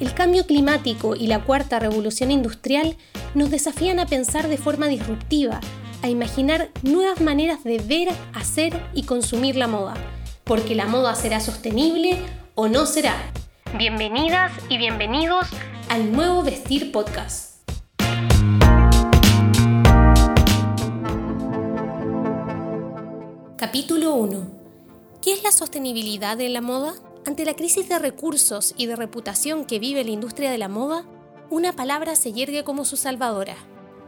El cambio climático y la cuarta revolución industrial nos desafían a pensar de forma disruptiva, a imaginar nuevas maneras de ver, hacer y consumir la moda, porque la moda será sostenible o no será. Bienvenidas y bienvenidos al nuevo Vestir Podcast. Capítulo 1. ¿Qué es la sostenibilidad en la moda? Ante la crisis de recursos y de reputación que vive la industria de la moda, una palabra se yergue como su salvadora,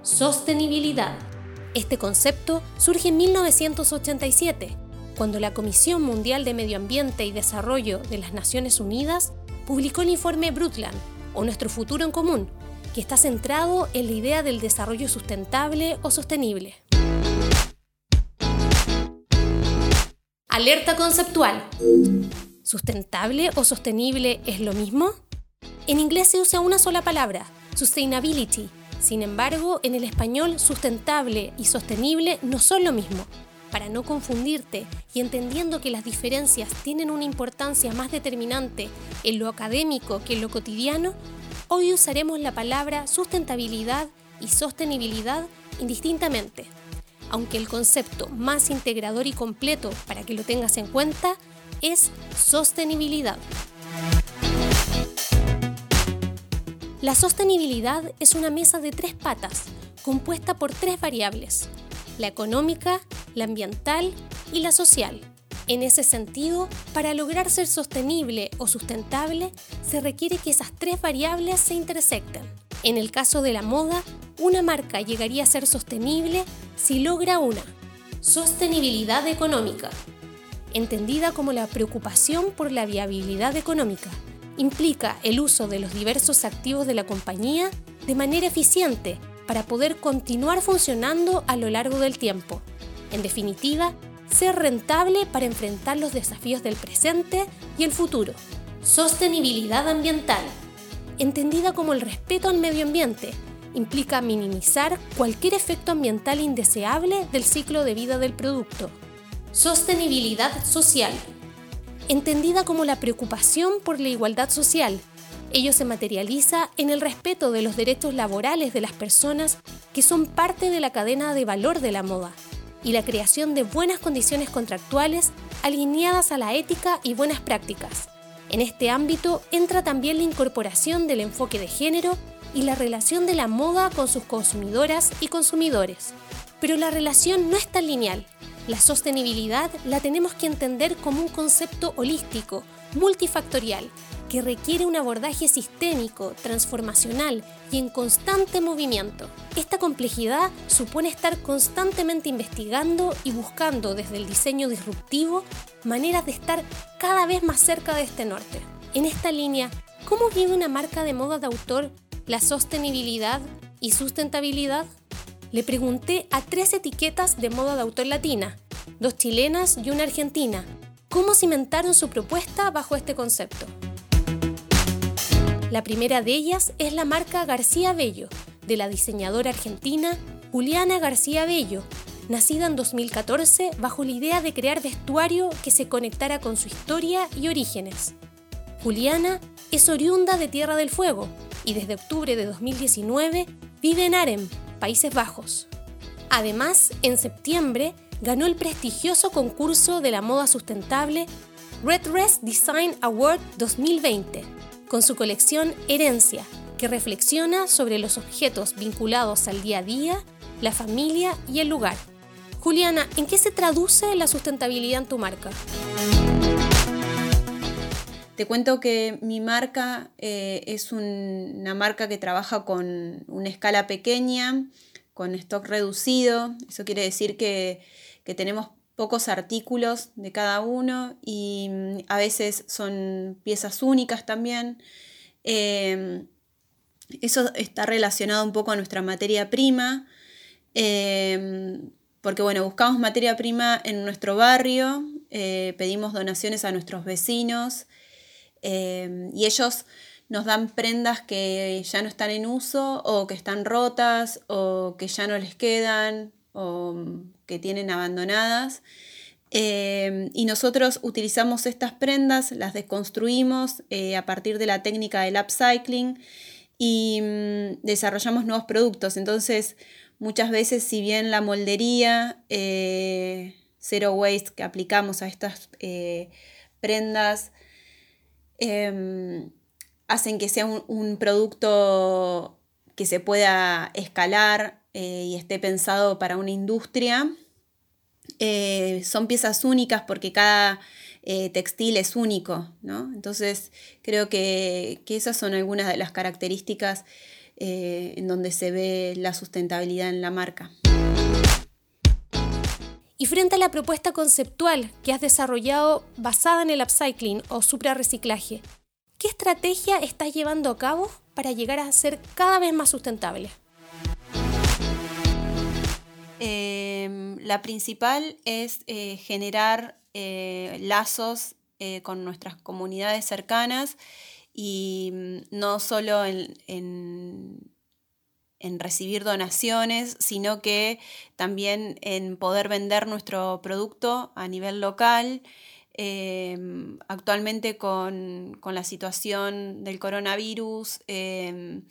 sostenibilidad. Este concepto surge en 1987, cuando la Comisión Mundial de Medio Ambiente y Desarrollo de las Naciones Unidas publicó el informe Brundtland, o Nuestro Futuro en Común, que está centrado en la idea del desarrollo sustentable o sostenible. Alerta conceptual. ¿Sustentable o sostenible es lo mismo? En inglés se usa una sola palabra, sustainability. Sin embargo, en el español sustentable y sostenible no son lo mismo. Para no confundirte y entendiendo que las diferencias tienen una importancia más determinante en lo académico que en lo cotidiano, hoy usaremos la palabra sustentabilidad y sostenibilidad indistintamente, aunque el concepto más integrador y completo para que lo tengas en cuenta es sostenibilidad. La sostenibilidad es una mesa de tres patas, compuesta por tres variables, la económica, la ambiental y la social. En ese sentido, para lograr ser sostenible o sustentable, se requiere que esas tres variables se intersecten. En el caso de la moda, una marca llegaría a ser sostenible si logra una sostenibilidad económica, entendida como la preocupación por la viabilidad económica. Implica el uso de los diversos activos de la compañía de manera eficiente para poder continuar funcionando a lo largo del tiempo. En definitiva, ser rentable para enfrentar los desafíos del presente y el futuro. Sostenibilidad ambiental. Entendida como el respeto al medio ambiente, implica minimizar cualquier efecto ambiental indeseable del ciclo de vida del producto. Sostenibilidad social. Entendida como la preocupación por la igualdad social. Ello se materializa en el respeto de los derechos laborales de las personas que son parte de la cadena de valor de la moda y la creación de buenas condiciones contractuales alineadas a la ética y buenas prácticas. En este ámbito entra también la incorporación del enfoque de género y la relación de la moda con sus consumidoras y consumidores. Pero la relación no es tan lineal la sostenibilidad la tenemos que entender como un concepto holístico, multifactorial, que requiere un abordaje sistémico, transformacional y en constante movimiento. Esta complejidad supone estar constantemente investigando y buscando desde el diseño disruptivo maneras de estar cada vez más cerca de este norte. En esta línea, ¿cómo vive una marca de moda de autor la sostenibilidad y sustentabilidad? Le pregunté a tres etiquetas de moda de autor latina, dos chilenas y una argentina, cómo cimentaron su propuesta bajo este concepto. La primera de ellas es la marca García Bello, de la diseñadora argentina Juliana García Bello, nacida en 2014 bajo la idea de crear vestuario que se conectara con su historia y orígenes. Juliana es oriunda de Tierra del Fuego y desde octubre de 2019 vive en Arem, Países Bajos. Además, en septiembre ganó el prestigioso concurso de la moda sustentable Red Dress Design Award 2020 con su colección Herencia, que reflexiona sobre los objetos vinculados al día a día, la familia y el lugar. Juliana, ¿en qué se traduce la sustentabilidad en tu marca? Te cuento que mi marca eh, es una marca que trabaja con una escala pequeña, con stock reducido. Eso quiere decir que, tenemos pocos artículos de cada uno y mm, a veces son piezas únicas también. Em, eso está relacionado un poco a nuestra materia prima, em, porque bueno, buscamos materia prima en nuestro barrio, eh, pedimos donaciones a nuestros vecinos Em, y ellos nos dan prendas que ya no están en uso o que están rotas o que ya no les quedan o que tienen abandonadas. Eh, y nosotros utilizamos estas prendas, las desconstruimos eh, a partir de la técnica del upcycling y mm, desarrollamos nuevos productos. Entonces, muchas veces, si bien la moldería eh, zero waste que aplicamos a estas prendas em, hacen que sea un producto que se pueda escalar y esté pensado para una industria, eh, son piezas únicas porque cada eh, textil es único, ¿no? Entonces creo que, esas son algunas de las características eh, en donde se ve la sustentabilidad en la marca. Y frente a la propuesta conceptual que has desarrollado basada en el upcycling o suprarreciclaje, ¿qué estrategia estás llevando a cabo para llegar a ser cada vez más sustentable? Em, la principal es eh, generar eh, lazos eh, con nuestras comunidades cercanas y mm, no solo en, recibir donaciones, sino que también en poder vender nuestro producto a nivel local. Em, actualmente con, con, la situación del coronavirus, em,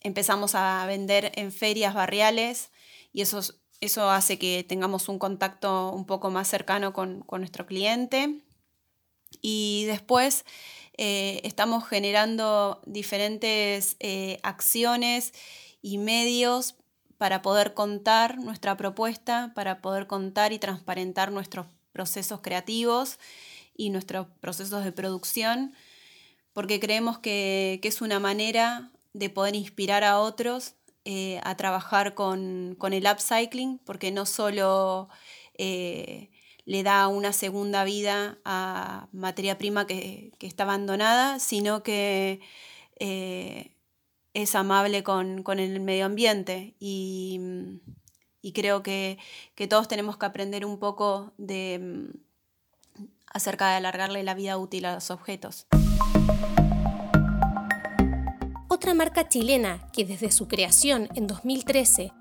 empezamos a vender en ferias barriales y eso, eso hace que tengamos un contacto un poco más cercano con, nuestro cliente. Y después eh, estamos generando diferentes eh, acciones y medios para poder contar nuestra propuesta, para poder contar y transparentar nuestros procesos creativos y nuestros procesos de producción, porque creemos que, que es una manera de poder inspirar a otros eh, a trabajar con, el upcycling, porque no solo le da una segunda vida a materia prima que, está abandonada, sino que eh, es amable con, el medio ambiente. Y, creo que, que, todos tenemos que aprender un poco de acerca de alargarle la vida útil a los objetos. Otra marca chilena que desde su creación en 2013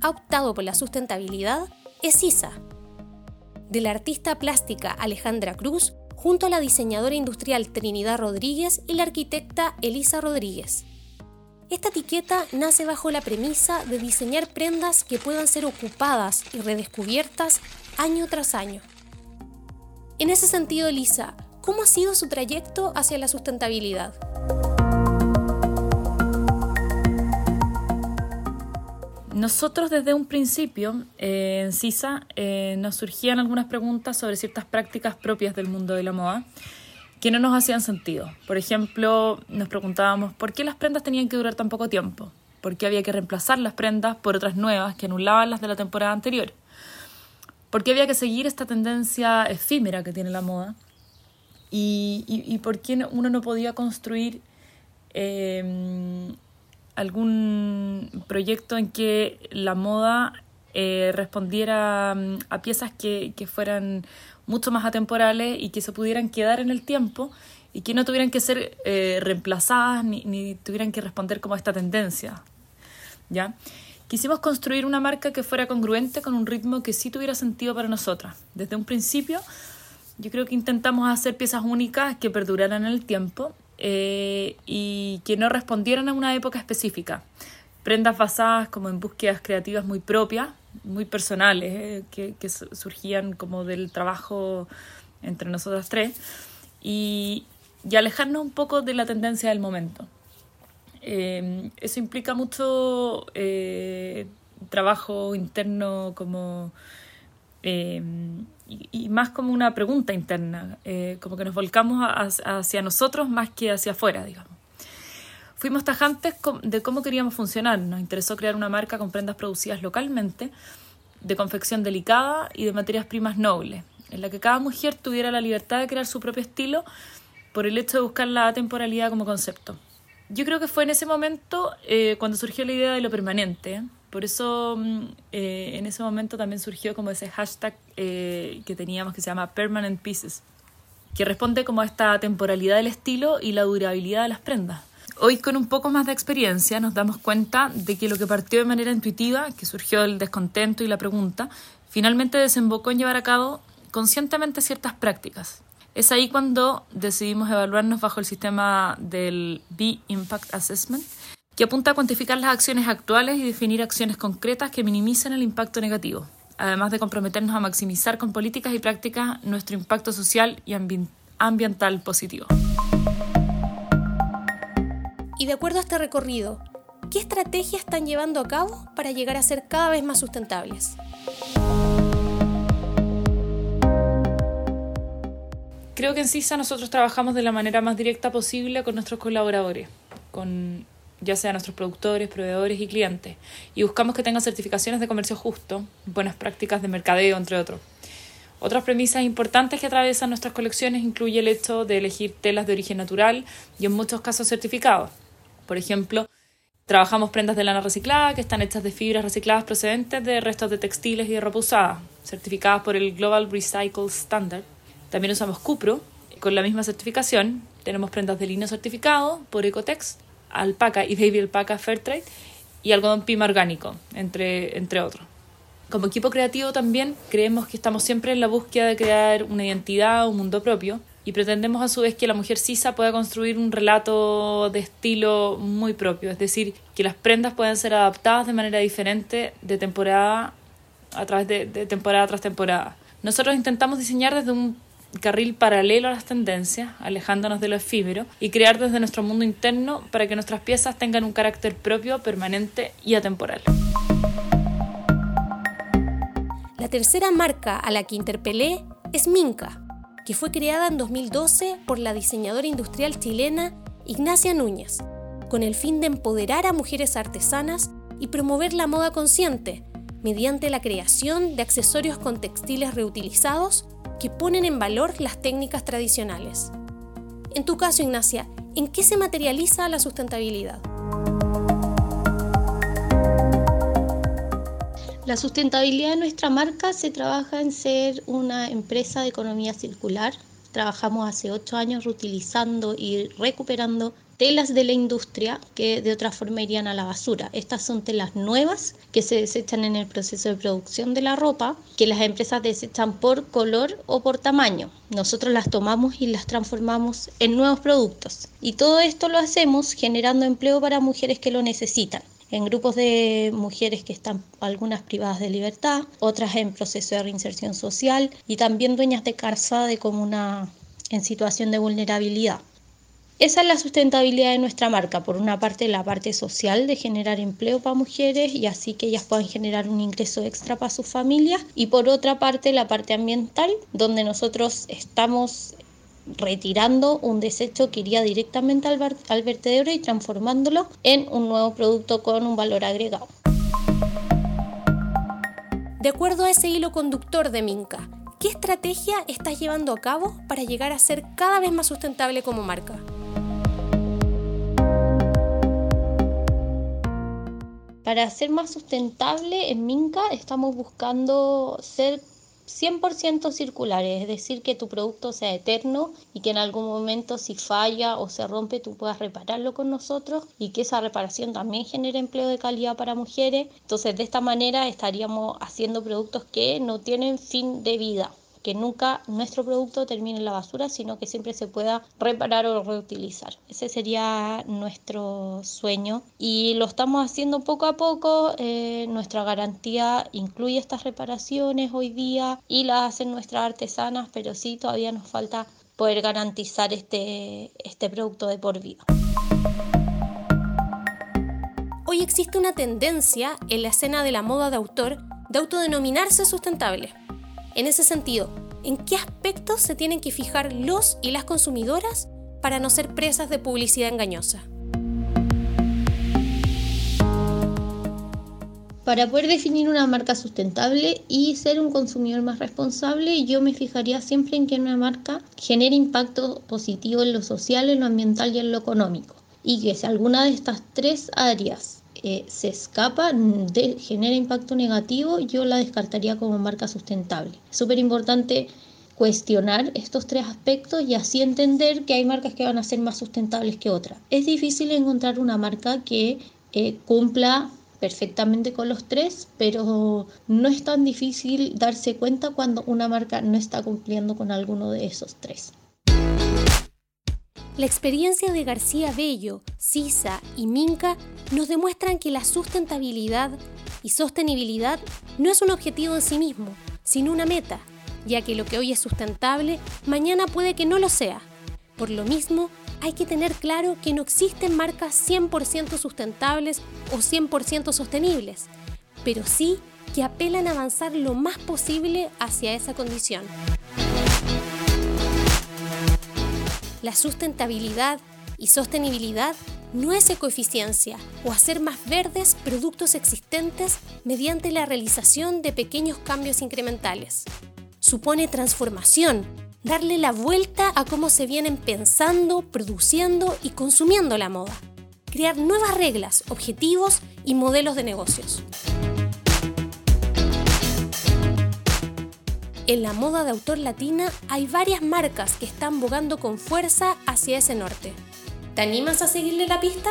ha optado por la sustentabilidad es ISA, de la artista plástica Alejandra Cruz junto a la diseñadora industrial Trinidad Rodríguez y la arquitecta Elisa Rodríguez. Esta etiqueta nace bajo la premisa de diseñar prendas que puedan ser ocupadas y redescubiertas año tras año. En ese sentido, Elisa, ¿cómo ha sido su trayecto hacia la sustentabilidad? Nosotros desde un principio eh, en CISA eh, nos surgían algunas preguntas sobre ciertas prácticas propias del mundo de la moda que no nos hacían sentido. Por ejemplo, nos preguntábamos por qué las prendas tenían que durar tan poco tiempo, por qué había que reemplazar las prendas por otras nuevas que anulaban las de la temporada anterior, por qué había que seguir esta tendencia efímera que tiene la moda y, por qué uno no podía construir eh, algún proyecto en que la moda eh, respondiera mm, a piezas que, fueran mucho más atemporales y que se pudieran quedar en el tiempo y que no tuvieran que ser eh, reemplazadas ni, tuvieran que responder como a esta tendencia. ¿ya? Quisimos construir una marca que fuera congruente con un ritmo que sí tuviera sentido para nosotras. Desde un principio, yo creo que intentamos hacer piezas únicas que perduraran en el tiempo eh, y que no respondieran a una época específica. Prendas basadas como en búsquedas creativas muy propias, muy personales, eh, que, surgían como del trabajo entre nosotras tres, y, y alejarnos un poco de la tendencia del momento. Eh, eso implica mucho trabajo interno como y, más como una pregunta interna, eh, como que nos volcamos hacia nosotros más que hacia afuera, digamos. Fuimos tajantes de cómo queríamos funcionar. Nos interesó crear una marca con prendas producidas localmente, de confección delicada y de materias primas nobles, en la que cada mujer tuviera la libertad de crear su propio estilo por el hecho de buscar la temporalidad como concepto. Yo creo que fue en ese momento eh, cuando surgió la idea de lo permanente, por eso mm, eh, en ese momento también surgió como ese hashtag eh, que teníamos que se llama Permanent Pieces, que responde como a esta temporalidad del estilo y la durabilidad de las prendas. Hoy con un poco más de experiencia nos damos cuenta de que lo que partió de manera intuitiva, que surgió el descontento y la pregunta, finalmente desembocó en llevar a cabo conscientemente ciertas prácticas. Es ahí cuando decidimos evaluarnos bajo el sistema del B-Impact Assessment, que apunta a cuantificar las acciones actuales y definir acciones concretas que minimicen el impacto negativo, además de comprometernos a maximizar con políticas y prácticas nuestro impacto social y ambiental positivo. Y de acuerdo a este recorrido, ¿qué estrategias están llevando a cabo para llegar a ser cada vez más sustentables? Creo que en CISA nosotros trabajamos de la manera más directa posible con nuestros colaboradores, con ya sea nuestros productores, proveedores y clientes, y buscamos que tengan certificaciones de comercio justo, buenas prácticas de mercadeo, entre otros. Otras premisas importantes que atraviesan nuestras colecciones incluye el hecho de elegir telas de origen natural y en muchos casos certificados. Por ejemplo, trabajamos prendas de lana reciclada que están hechas de fibras recicladas procedentes de restos de textiles y de ropa usada, certificadas por el Global Recycle Standard. También usamos Cupro, con la misma certificación. Tenemos prendas de lino certificado por Ecotex alpaca y baby alpaca Fairtrade y algodón pima orgánico, entre, entre otros. Como equipo creativo también creemos que estamos siempre en la búsqueda de crear una identidad, un mundo propio, y pretendemos a su vez que la mujer sisa pueda construir un relato de estilo muy propio, es decir, que las prendas puedan ser adaptadas de manera diferente de temporada a través de, de temporada tras temporada. Nosotros intentamos diseñar desde un carril paralelo a las tendencias, alejándonos de lo efímero, y crear desde nuestro mundo interno para que nuestras piezas tengan un carácter propio, permanente y atemporal. La tercera marca a la que interpelé es Minca, que fue creada en 2012 por la diseñadora industrial chilena Ignacia Núñez, con el fin de empoderar a mujeres artesanas y promover la moda consciente mediante la creación de accesorios con textiles reutilizados que ponen en valor las técnicas tradicionales. En tu caso, Ignacia, ¿en qué se materializa la sustentabilidad? La sustentabilidad de nuestra marca se trabaja en ser una empresa de economía circular. Trabajamos hace ocho años reutilizando y recuperando telas de la industria que de otra forma irían a la basura. Estas son telas nuevas que se desechan en el proceso de producción de la ropa, que las empresas desechan por color o por tamaño. Nosotros las tomamos y las transformamos en nuevos productos. Y todo esto lo hacemos generando empleo para mujeres que lo necesitan en grupos de mujeres que están algunas privadas de libertad, otras en proceso de reinserción social y también dueñas de casa de comuna en situación de vulnerabilidad. Esa es la sustentabilidad de nuestra marca. Por una parte, la parte social de generar empleo para mujeres y así que ellas puedan generar un ingreso extra para sus familias. Y por otra parte, la parte ambiental, donde nosotros estamos retirando un desecho que iría directamente al, al vertedero y transformándolo en un nuevo producto con un valor agregado. De acuerdo a ese hilo conductor de Minca, ¿qué estrategia estás llevando a cabo para llegar a ser cada vez más sustentable como marca? Para ser más sustentable en Minca estamos buscando ser 100% circulares, es decir, que tu producto sea eterno y que en algún momento si falla o se rompe tú puedas repararlo con nosotros y que esa reparación también genere empleo de calidad para mujeres. Entonces, de esta manera estaríamos haciendo productos que no tienen fin de vida que nunca nuestro producto termine en la basura, sino que siempre se pueda reparar o reutilizar. Ese sería nuestro sueño y lo estamos haciendo poco a poco. Eh, nuestra garantía incluye estas reparaciones hoy día y las hacen nuestras artesanas, pero sí todavía nos falta poder garantizar este, este producto de por vida. Hoy existe una tendencia en la escena de la moda de autor de autodenominarse sustentable. En ese sentido, ¿en qué aspectos se tienen que fijar los y las consumidoras para no ser presas de publicidad engañosa? Para poder definir una marca sustentable y ser un consumidor más responsable, yo me fijaría siempre en que una marca genere impacto positivo en lo social, en lo ambiental y en lo económico. Y que si alguna de estas tres áreas eh, se escapa, de, genera impacto negativo, yo la descartaría como marca sustentable. Súper importante cuestionar estos tres aspectos y así entender que hay marcas que van a ser más sustentables que otras. Es difícil encontrar una marca que eh, cumpla perfectamente con los tres, pero no es tan difícil darse cuenta cuando una marca no está cumpliendo con alguno de esos tres. La experiencia de García Bello, Sisa y Minca nos demuestran que la sustentabilidad y sostenibilidad no es un objetivo en sí mismo, sino una meta, ya que lo que hoy es sustentable, mañana puede que no lo sea. Por lo mismo, hay que tener claro que no existen marcas 100% sustentables o 100% sostenibles, pero sí que apelan a avanzar lo más posible hacia esa condición. La sustentabilidad y sostenibilidad no es ecoeficiencia o hacer más verdes productos existentes mediante la realización de pequeños cambios incrementales. Supone transformación, darle la vuelta a cómo se vienen pensando, produciendo y consumiendo la moda. Crear nuevas reglas, objetivos y modelos de negocios. En la moda de autor latina hay varias marcas que están bogando con fuerza hacia ese norte. ¿Te animas a seguirle la pista?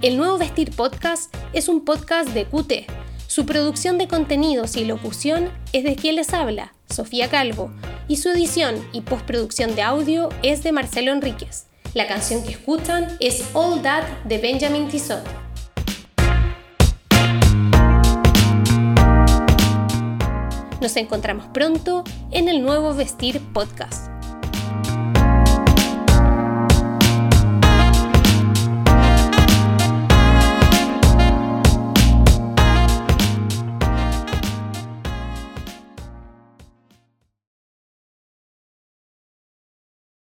El Nuevo Vestir Podcast es un podcast de QT. Su producción de contenidos y locución es de quien les habla, Sofía Calvo, y su edición y postproducción de audio es de Marcelo Enríquez. La canción que escuchan es All That de Benjamin Tissot. Nos encontramos pronto en el nuevo Vestir Podcast.